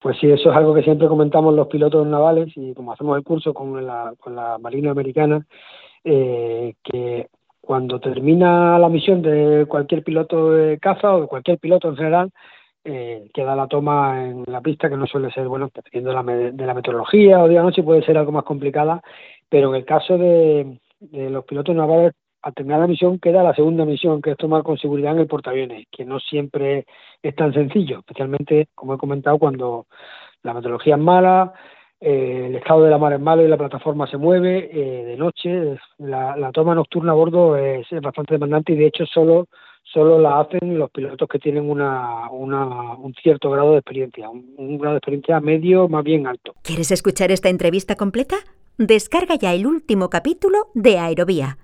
Pues sí, eso es algo que siempre comentamos los pilotos navales y como hacemos el curso con la, Marina Americana, eh, que cuando termina la misión de cualquier piloto de caza o de cualquier piloto en general, eh, queda la toma en la pista, que no suele ser, bueno, dependiendo de la, de la meteorología o día noche, puede ser algo más complicada, pero en el caso de, de los pilotos navales, al terminar la misión queda la segunda misión, que es tomar con seguridad en el portaaviones, que no siempre es tan sencillo, especialmente, como he comentado, cuando la meteorología es mala, eh, el estado de la mar es malo y la plataforma se mueve eh, de noche. La, toma nocturna a bordo es, bastante demandante y de hecho solo, solo la hacen los pilotos que tienen una, una, un cierto grado de experiencia, un grado de experiencia medio más bien alto. ¿Quieres escuchar esta entrevista completa? Descarga ya el último capítulo de Aerovía